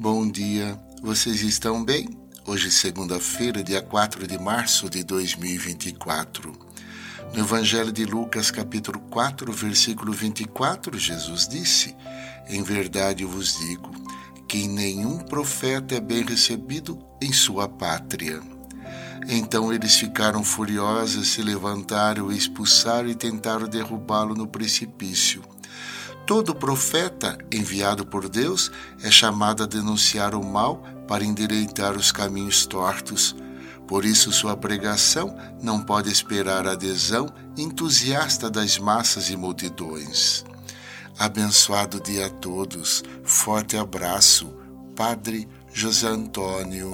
Bom dia, vocês estão bem? Hoje, segunda-feira, dia 4 de março de 2024. No Evangelho de Lucas, capítulo 4, versículo 24, Jesus disse: Em verdade vos digo que nenhum profeta é bem recebido em sua pátria. Então eles ficaram furiosos, se levantaram, expulsaram e tentaram derrubá-lo no precipício. Todo profeta enviado por Deus é chamado a denunciar o mal para endireitar os caminhos tortos. Por isso, sua pregação não pode esperar a adesão entusiasta das massas e multidões. Abençoado dia a todos. Forte abraço. Padre José Antônio.